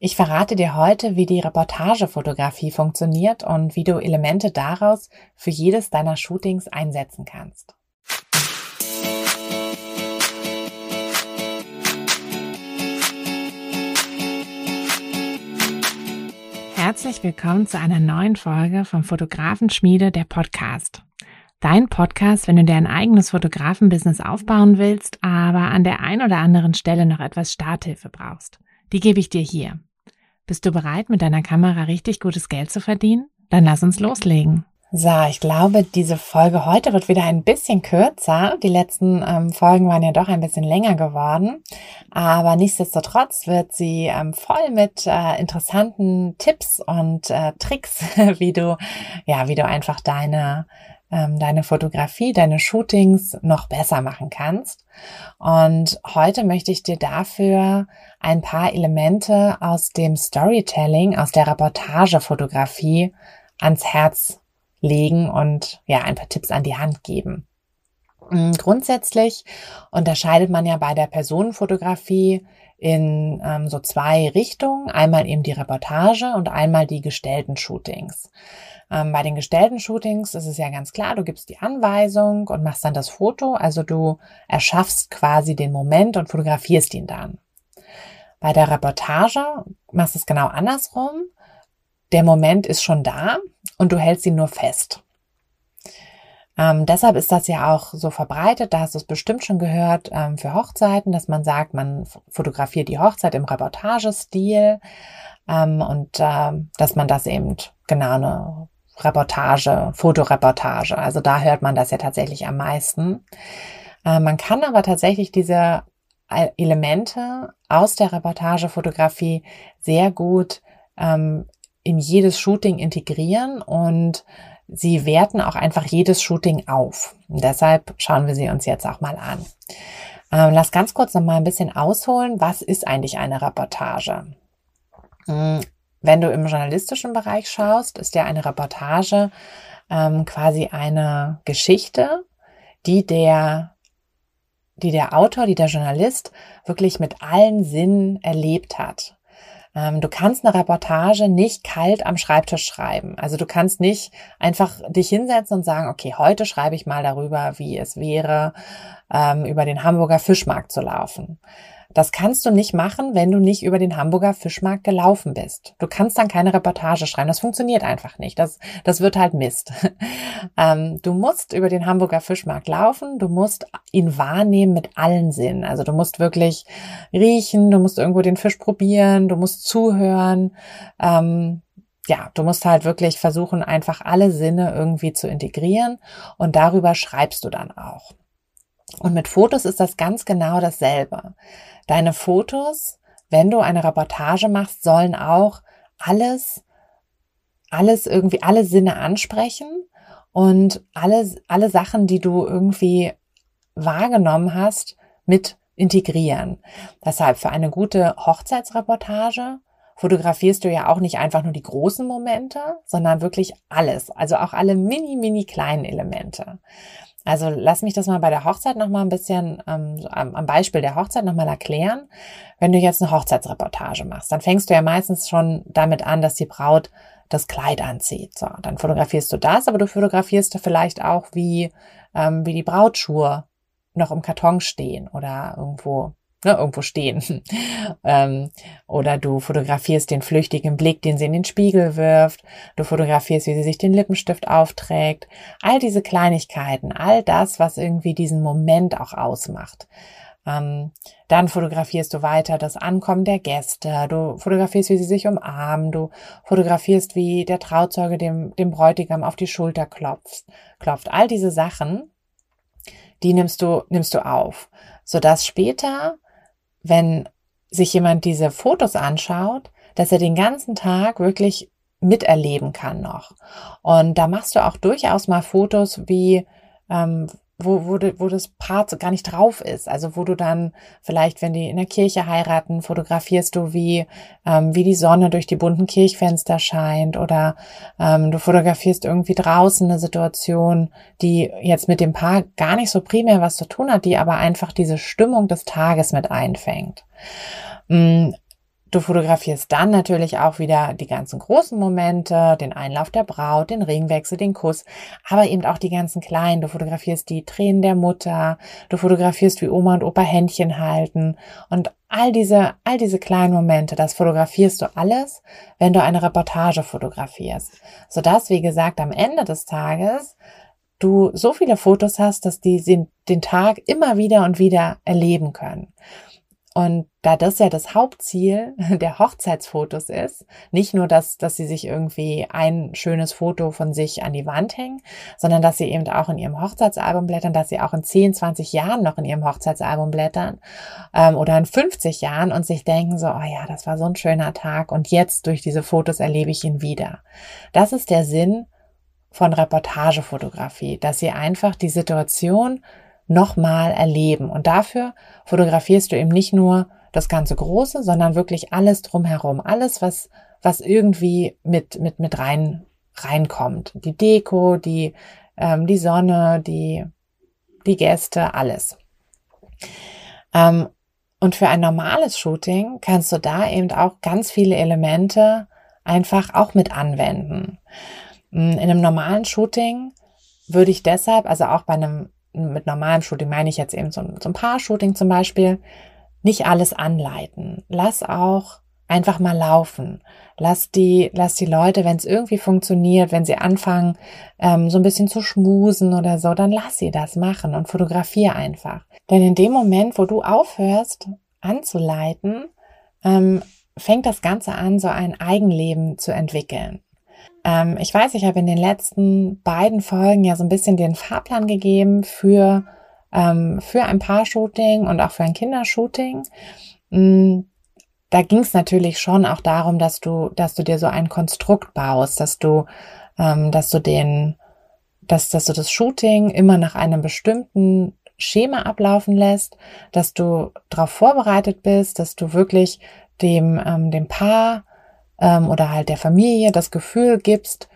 Ich verrate dir heute, wie die Reportagefotografie funktioniert und wie du Elemente daraus für jedes deiner Shootings einsetzen kannst. Herzlich willkommen zu einer neuen Folge vom Fotografenschmiede, der Podcast. Dein Podcast, wenn du dir ein eigenes Fotografenbusiness aufbauen willst, aber an der einen oder anderen Stelle noch etwas Starthilfe brauchst. Die gebe ich dir hier. Bist du bereit, mit deiner Kamera richtig gutes Geld zu verdienen? Dann lass uns loslegen. So, ich glaube, diese Folge heute wird wieder ein bisschen kürzer. Die letzten ähm, Folgen waren ja doch ein bisschen länger geworden. Aber nichtsdestotrotz wird sie ähm, voll mit äh, interessanten Tipps und äh, Tricks, wie du, ja, wie du einfach deine ähm, deine Fotografie, deine Shootings noch besser machen kannst. Und heute möchte ich dir dafür ein paar Elemente aus dem Storytelling, aus der Reportagefotografie ans Herz legen und ja, ein paar Tipps an die Hand geben. Mm, grundsätzlich unterscheidet man ja bei der Personenfotografie in ähm, so zwei Richtungen. Einmal eben die Reportage und einmal die gestellten Shootings. Ähm, bei den gestellten Shootings ist es ja ganz klar, du gibst die Anweisung und machst dann das Foto. Also du erschaffst quasi den Moment und fotografierst ihn dann. Bei der Reportage machst du es genau andersrum. Der Moment ist schon da und du hältst ihn nur fest. Ähm, deshalb ist das ja auch so verbreitet, da hast du es bestimmt schon gehört, ähm, für Hochzeiten, dass man sagt, man fotografiert die Hochzeit im Reportagestil ähm, und äh, dass man das eben genau eine Reportage, Fotoreportage. Also da hört man das ja tatsächlich am meisten. Äh, man kann aber tatsächlich diese äh, Elemente aus der Reportagefotografie sehr gut ähm, in jedes Shooting integrieren und sie werten auch einfach jedes Shooting auf. Und deshalb schauen wir sie uns jetzt auch mal an. Ähm, lass ganz kurz noch mal ein bisschen ausholen. Was ist eigentlich eine Reportage? Hm, wenn du im journalistischen Bereich schaust, ist ja eine Reportage ähm, quasi eine Geschichte, die der, die der Autor, die der Journalist wirklich mit allen Sinnen erlebt hat. Ähm, du kannst eine Reportage nicht kalt am Schreibtisch schreiben. Also du kannst nicht einfach dich hinsetzen und sagen, okay, heute schreibe ich mal darüber, wie es wäre, ähm, über den Hamburger Fischmarkt zu laufen. Das kannst du nicht machen, wenn du nicht über den Hamburger Fischmarkt gelaufen bist. Du kannst dann keine Reportage schreiben. Das funktioniert einfach nicht. Das, das wird halt Mist. ähm, du musst über den Hamburger Fischmarkt laufen. Du musst ihn wahrnehmen mit allen Sinnen. Also du musst wirklich riechen. Du musst irgendwo den Fisch probieren. Du musst zuhören. Ähm, ja, du musst halt wirklich versuchen, einfach alle Sinne irgendwie zu integrieren und darüber schreibst du dann auch. Und mit Fotos ist das ganz genau dasselbe. Deine Fotos, wenn du eine Reportage machst, sollen auch alles, alles irgendwie, alle Sinne ansprechen und alle, alle Sachen, die du irgendwie wahrgenommen hast, mit integrieren. Deshalb für eine gute Hochzeitsreportage fotografierst du ja auch nicht einfach nur die großen Momente, sondern wirklich alles, also auch alle mini, mini kleinen Elemente. Also lass mich das mal bei der Hochzeit nochmal ein bisschen ähm, am Beispiel der Hochzeit nochmal erklären. Wenn du jetzt eine Hochzeitsreportage machst, dann fängst du ja meistens schon damit an, dass die Braut das Kleid anzieht. So, dann fotografierst du das, aber du fotografierst vielleicht auch, wie, ähm, wie die Brautschuhe noch im Karton stehen oder irgendwo ne, irgendwo stehen. ähm, oder du fotografierst den flüchtigen Blick, den sie in den Spiegel wirft. Du fotografierst, wie sie sich den Lippenstift aufträgt. All diese Kleinigkeiten, all das, was irgendwie diesen Moment auch ausmacht. Ähm, dann fotografierst du weiter das Ankommen der Gäste. Du fotografierst, wie sie sich umarmen. Du fotografierst, wie der Trauzeuge dem, dem Bräutigam auf die Schulter klopft. klopft. All diese Sachen, die nimmst du, nimmst du auf. Sodass später, wenn sich jemand diese Fotos anschaut, dass er den ganzen Tag wirklich miterleben kann noch. Und da machst du auch durchaus mal Fotos wie ähm, wo, wo, wo das Paar gar nicht drauf ist. Also wo du dann vielleicht, wenn die in der Kirche heiraten, fotografierst du, wie, ähm, wie die Sonne durch die bunten Kirchfenster scheint oder ähm, du fotografierst irgendwie draußen eine Situation, die jetzt mit dem Paar gar nicht so primär was zu tun hat, die aber einfach diese Stimmung des Tages mit einfängt. Du fotografierst dann natürlich auch wieder die ganzen großen Momente, den Einlauf der Braut, den Ringwechsel, den Kuss, aber eben auch die ganzen kleinen. Du fotografierst die Tränen der Mutter, du fotografierst, wie Oma und Opa Händchen halten und all diese, all diese kleinen Momente, das fotografierst du alles, wenn du eine Reportage fotografierst. Sodass, wie gesagt, am Ende des Tages du so viele Fotos hast, dass die den Tag immer wieder und wieder erleben können. Und da das ja das Hauptziel der Hochzeitsfotos ist, nicht nur, dass, dass sie sich irgendwie ein schönes Foto von sich an die Wand hängen, sondern dass sie eben auch in ihrem Hochzeitsalbum blättern, dass sie auch in 10, 20 Jahren noch in ihrem Hochzeitsalbum blättern ähm, oder in 50 Jahren und sich denken so, oh ja, das war so ein schöner Tag und jetzt durch diese Fotos erlebe ich ihn wieder. Das ist der Sinn von Reportagefotografie, dass sie einfach die Situation nochmal erleben. Und dafür fotografierst du eben nicht nur das ganze Große, sondern wirklich alles drumherum. Alles, was, was irgendwie mit, mit, mit rein, reinkommt. Die Deko, die, ähm, die Sonne, die, die Gäste, alles. Ähm, und für ein normales Shooting kannst du da eben auch ganz viele Elemente einfach auch mit anwenden. In einem normalen Shooting würde ich deshalb, also auch bei einem mit normalem Shooting meine ich jetzt eben so ein Paar-Shooting zum Beispiel, nicht alles anleiten. Lass auch einfach mal laufen. Lass die, lass die Leute, wenn es irgendwie funktioniert, wenn sie anfangen, ähm, so ein bisschen zu schmusen oder so, dann lass sie das machen und fotografier einfach. Denn in dem Moment, wo du aufhörst anzuleiten, ähm, fängt das Ganze an, so ein Eigenleben zu entwickeln. Ähm, ich weiß, ich habe in den letzten beiden Folgen ja so ein bisschen den Fahrplan gegeben für, ähm, für ein Paar-Shooting und auch für ein Kindershooting. Mhm. Da ging es natürlich schon auch darum, dass du, dass du dir so ein Konstrukt baust, dass du, ähm, dass du den, dass, dass du das Shooting immer nach einem bestimmten Schema ablaufen lässt, dass du darauf vorbereitet bist, dass du wirklich dem, ähm, dem Paar ähm, oder halt der Familie das Gefühl gibst,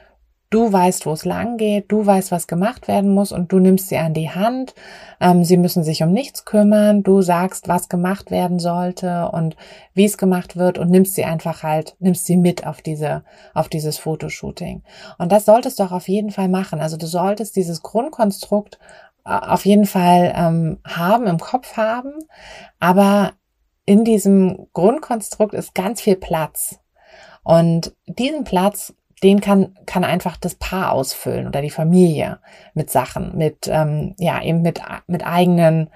du weißt, wo es lang geht, du weißt, was gemacht werden muss und du nimmst sie an die Hand. Ähm, sie müssen sich um nichts kümmern. Du sagst, was gemacht werden sollte und wie es gemacht wird und nimmst sie einfach halt, nimmst sie mit auf diese, auf dieses Fotoshooting. Und das solltest du auch auf jeden Fall machen. Also du solltest dieses Grundkonstrukt äh, auf jeden Fall ähm, haben, im Kopf haben. Aber in diesem Grundkonstrukt ist ganz viel Platz. Und diesen Platz, den kann, kann einfach das Paar ausfüllen oder die Familie mit Sachen, mit, ähm, ja, eben mit, mit eigenen,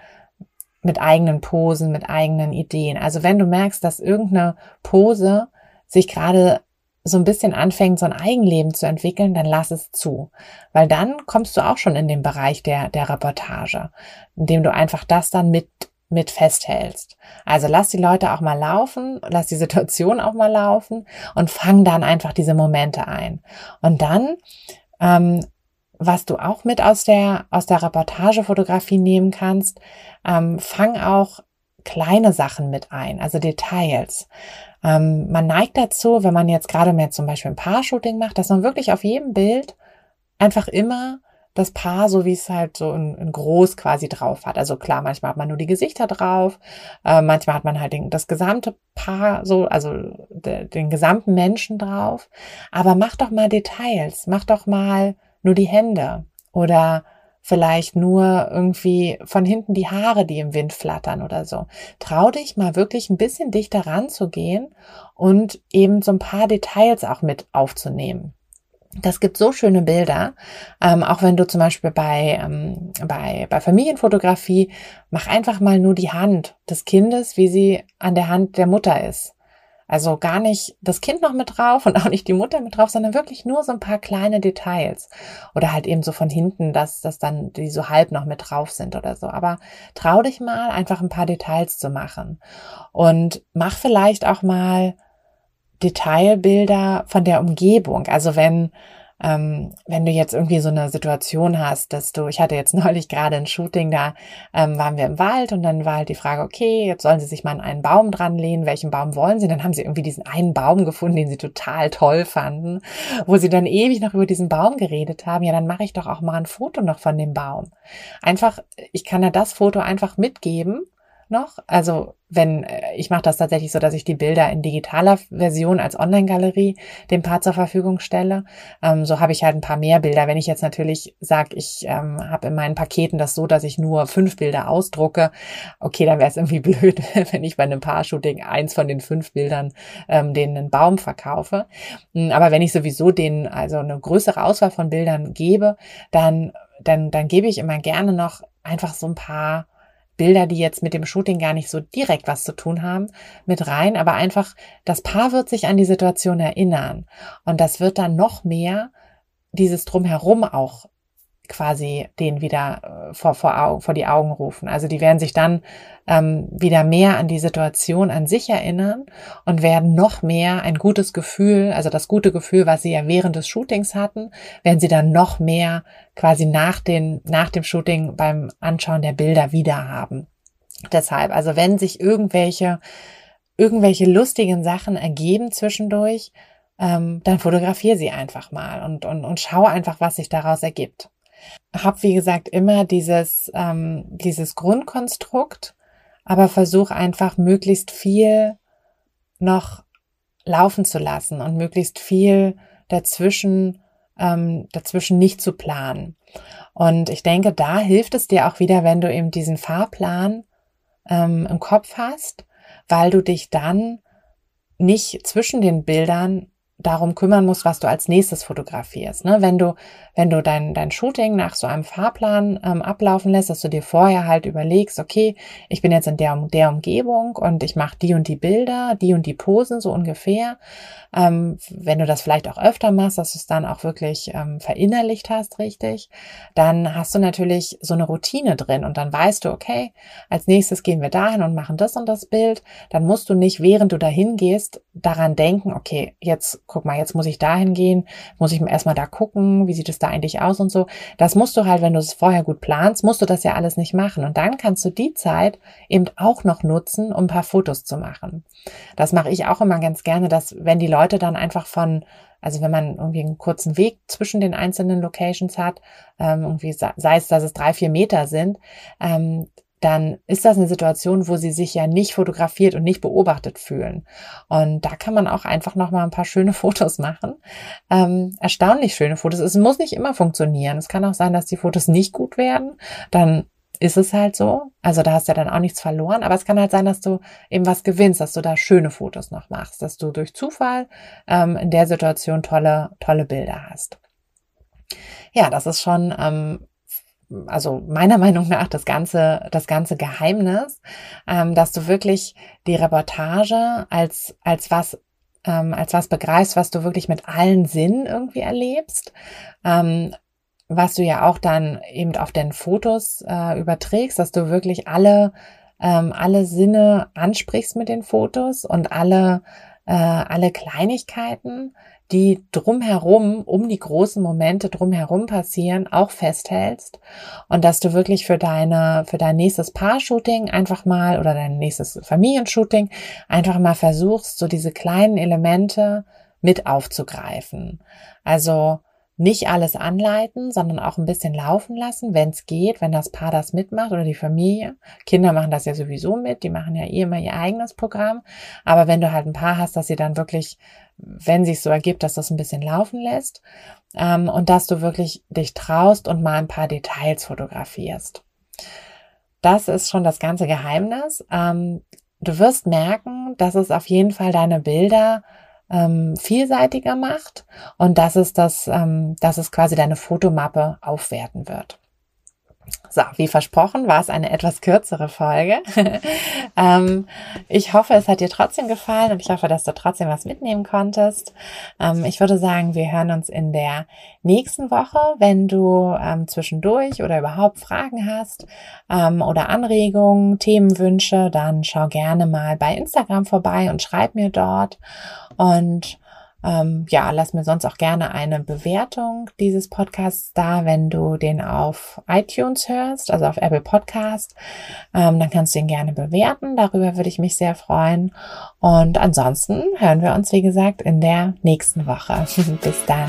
mit eigenen Posen, mit eigenen Ideen. Also wenn du merkst, dass irgendeine Pose sich gerade so ein bisschen anfängt, so ein Eigenleben zu entwickeln, dann lass es zu. Weil dann kommst du auch schon in den Bereich der, der Reportage, indem du einfach das dann mit mit festhältst. Also lass die Leute auch mal laufen, lass die Situation auch mal laufen und fang dann einfach diese Momente ein. Und dann, ähm, was du auch mit aus der, aus der Reportagefotografie nehmen kannst, ähm, fang auch kleine Sachen mit ein, also Details. Ähm, man neigt dazu, wenn man jetzt gerade mehr zum Beispiel ein Paar-Shooting macht, dass man wirklich auf jedem Bild einfach immer das Paar, so wie es halt so in, in, groß quasi drauf hat. Also klar, manchmal hat man nur die Gesichter drauf, äh, manchmal hat man halt den, das gesamte Paar so, also de, den gesamten Menschen drauf. Aber mach doch mal Details, mach doch mal nur die Hände oder vielleicht nur irgendwie von hinten die Haare, die im Wind flattern oder so. Trau dich mal wirklich ein bisschen dichter ranzugehen und eben so ein paar Details auch mit aufzunehmen. Das gibt so schöne Bilder. Ähm, auch wenn du zum Beispiel bei, ähm, bei, bei Familienfotografie, mach einfach mal nur die Hand des Kindes, wie sie an der Hand der Mutter ist. Also gar nicht das Kind noch mit drauf und auch nicht die Mutter mit drauf, sondern wirklich nur so ein paar kleine Details. Oder halt eben so von hinten, dass, dass dann die so halb noch mit drauf sind oder so. Aber trau dich mal, einfach ein paar Details zu machen. Und mach vielleicht auch mal Detailbilder von der Umgebung. Also wenn ähm, wenn du jetzt irgendwie so eine Situation hast, dass du, ich hatte jetzt neulich gerade ein Shooting, da ähm, waren wir im Wald und dann war halt die Frage, okay, jetzt sollen sie sich mal an einen Baum dran lehnen, welchen Baum wollen sie? Dann haben sie irgendwie diesen einen Baum gefunden, den sie total toll fanden, wo sie dann ewig noch über diesen Baum geredet haben. Ja, dann mache ich doch auch mal ein Foto noch von dem Baum. Einfach, ich kann ja das Foto einfach mitgeben noch. Also wenn äh, ich mache das tatsächlich so, dass ich die Bilder in digitaler Version als Online-Galerie dem Paar zur Verfügung stelle. Ähm, so habe ich halt ein paar mehr Bilder. Wenn ich jetzt natürlich sage, ich ähm, habe in meinen Paketen das so, dass ich nur fünf Bilder ausdrucke, okay, dann wäre es irgendwie blöd, wenn ich bei einem Paar-Shooting eins von den fünf Bildern ähm, denen einen Baum verkaufe. Hm, aber wenn ich sowieso denen also eine größere Auswahl von Bildern gebe, dann dann, dann gebe ich immer gerne noch einfach so ein paar Bilder, die jetzt mit dem Shooting gar nicht so direkt was zu tun haben, mit rein, aber einfach, das Paar wird sich an die Situation erinnern. Und das wird dann noch mehr dieses Drumherum auch quasi den wieder äh, vor, vor, vor die Augen rufen. Also die werden sich dann ähm, wieder mehr an die Situation an sich erinnern und werden noch mehr ein gutes Gefühl, also das gute Gefühl, was sie ja während des Shootings hatten, werden sie dann noch mehr quasi nach, den, nach dem Shooting beim Anschauen der Bilder wieder haben. Deshalb, also wenn sich irgendwelche, irgendwelche lustigen Sachen ergeben zwischendurch, ähm, dann fotografiere sie einfach mal und, und, und schau einfach, was sich daraus ergibt habe, wie gesagt, immer dieses, ähm, dieses Grundkonstrukt, aber versuche einfach möglichst viel noch laufen zu lassen und möglichst viel dazwischen, ähm, dazwischen nicht zu planen. Und ich denke, da hilft es dir auch wieder, wenn du eben diesen Fahrplan ähm, im Kopf hast, weil du dich dann nicht zwischen den Bildern darum kümmern musst, was du als nächstes fotografierst. Ne? Wenn du, wenn du dein, dein Shooting nach so einem Fahrplan ähm, ablaufen lässt, dass du dir vorher halt überlegst, okay, ich bin jetzt in der, der Umgebung und ich mache die und die Bilder, die und die Posen so ungefähr. Ähm, wenn du das vielleicht auch öfter machst, dass du es dann auch wirklich ähm, verinnerlicht hast, richtig, dann hast du natürlich so eine Routine drin und dann weißt du, okay, als nächstes gehen wir dahin und machen das und das Bild. Dann musst du nicht, während du dahin gehst, daran denken, okay, jetzt guck mal, jetzt muss ich dahin gehen, muss ich erstmal da gucken, wie sieht es da eigentlich aus und so. Das musst du halt, wenn du es vorher gut planst, musst du das ja alles nicht machen. Und dann kannst du die Zeit eben auch noch nutzen, um ein paar Fotos zu machen. Das mache ich auch immer ganz gerne, dass wenn die Leute dann einfach von also wenn man irgendwie einen kurzen Weg zwischen den einzelnen Locations hat, ähm, irgendwie sei es, dass es drei, vier Meter sind, ähm, dann ist das eine Situation, wo sie sich ja nicht fotografiert und nicht beobachtet fühlen. Und da kann man auch einfach noch mal ein paar schöne Fotos machen. Ähm, erstaunlich schöne Fotos. Es muss nicht immer funktionieren. Es kann auch sein, dass die Fotos nicht gut werden. Dann ist es halt so. Also da hast du ja dann auch nichts verloren. Aber es kann halt sein, dass du eben was gewinnst, dass du da schöne Fotos noch machst, dass du durch Zufall ähm, in der Situation tolle, tolle Bilder hast. Ja, das ist schon ähm, also meiner Meinung nach das ganze, das ganze Geheimnis, ähm, dass du wirklich die Reportage als, als was, ähm, als was begreifst, was du wirklich mit allen Sinnen irgendwie erlebst, ähm, was du ja auch dann eben auf den Fotos äh, überträgst, dass du wirklich alle, ähm, alle Sinne ansprichst mit den Fotos und alle, äh, alle Kleinigkeiten, die drumherum, um die großen Momente drumherum passieren, auch festhältst und dass du wirklich für deine, für dein nächstes Paar-Shooting einfach mal oder dein nächstes Familienshooting einfach mal versuchst, so diese kleinen Elemente mit aufzugreifen. Also nicht alles anleiten, sondern auch ein bisschen laufen lassen, wenn es geht, wenn das Paar das mitmacht oder die Familie. Kinder machen das ja sowieso mit, die machen ja eh immer ihr eigenes Programm. Aber wenn du halt ein Paar hast, dass sie dann wirklich, wenn sich so ergibt, dass das ein bisschen laufen lässt ähm, und dass du wirklich dich traust und mal ein paar Details fotografierst. Das ist schon das ganze Geheimnis. Ähm, du wirst merken, dass es auf jeden Fall deine Bilder ähm, vielseitiger macht und dass es das, ähm, dass es quasi deine Fotomappe aufwerten wird. So, wie versprochen, war es eine etwas kürzere Folge. ähm, ich hoffe, es hat dir trotzdem gefallen und ich hoffe, dass du trotzdem was mitnehmen konntest. Ähm, ich würde sagen, wir hören uns in der nächsten Woche. Wenn du ähm, zwischendurch oder überhaupt Fragen hast ähm, oder Anregungen, Themenwünsche, dann schau gerne mal bei Instagram vorbei und schreib mir dort. Und ähm, ja, lass mir sonst auch gerne eine Bewertung dieses Podcasts da, wenn du den auf iTunes hörst, also auf Apple Podcast. Ähm, dann kannst du ihn gerne bewerten. Darüber würde ich mich sehr freuen. Und ansonsten hören wir uns, wie gesagt, in der nächsten Woche. Bis dann.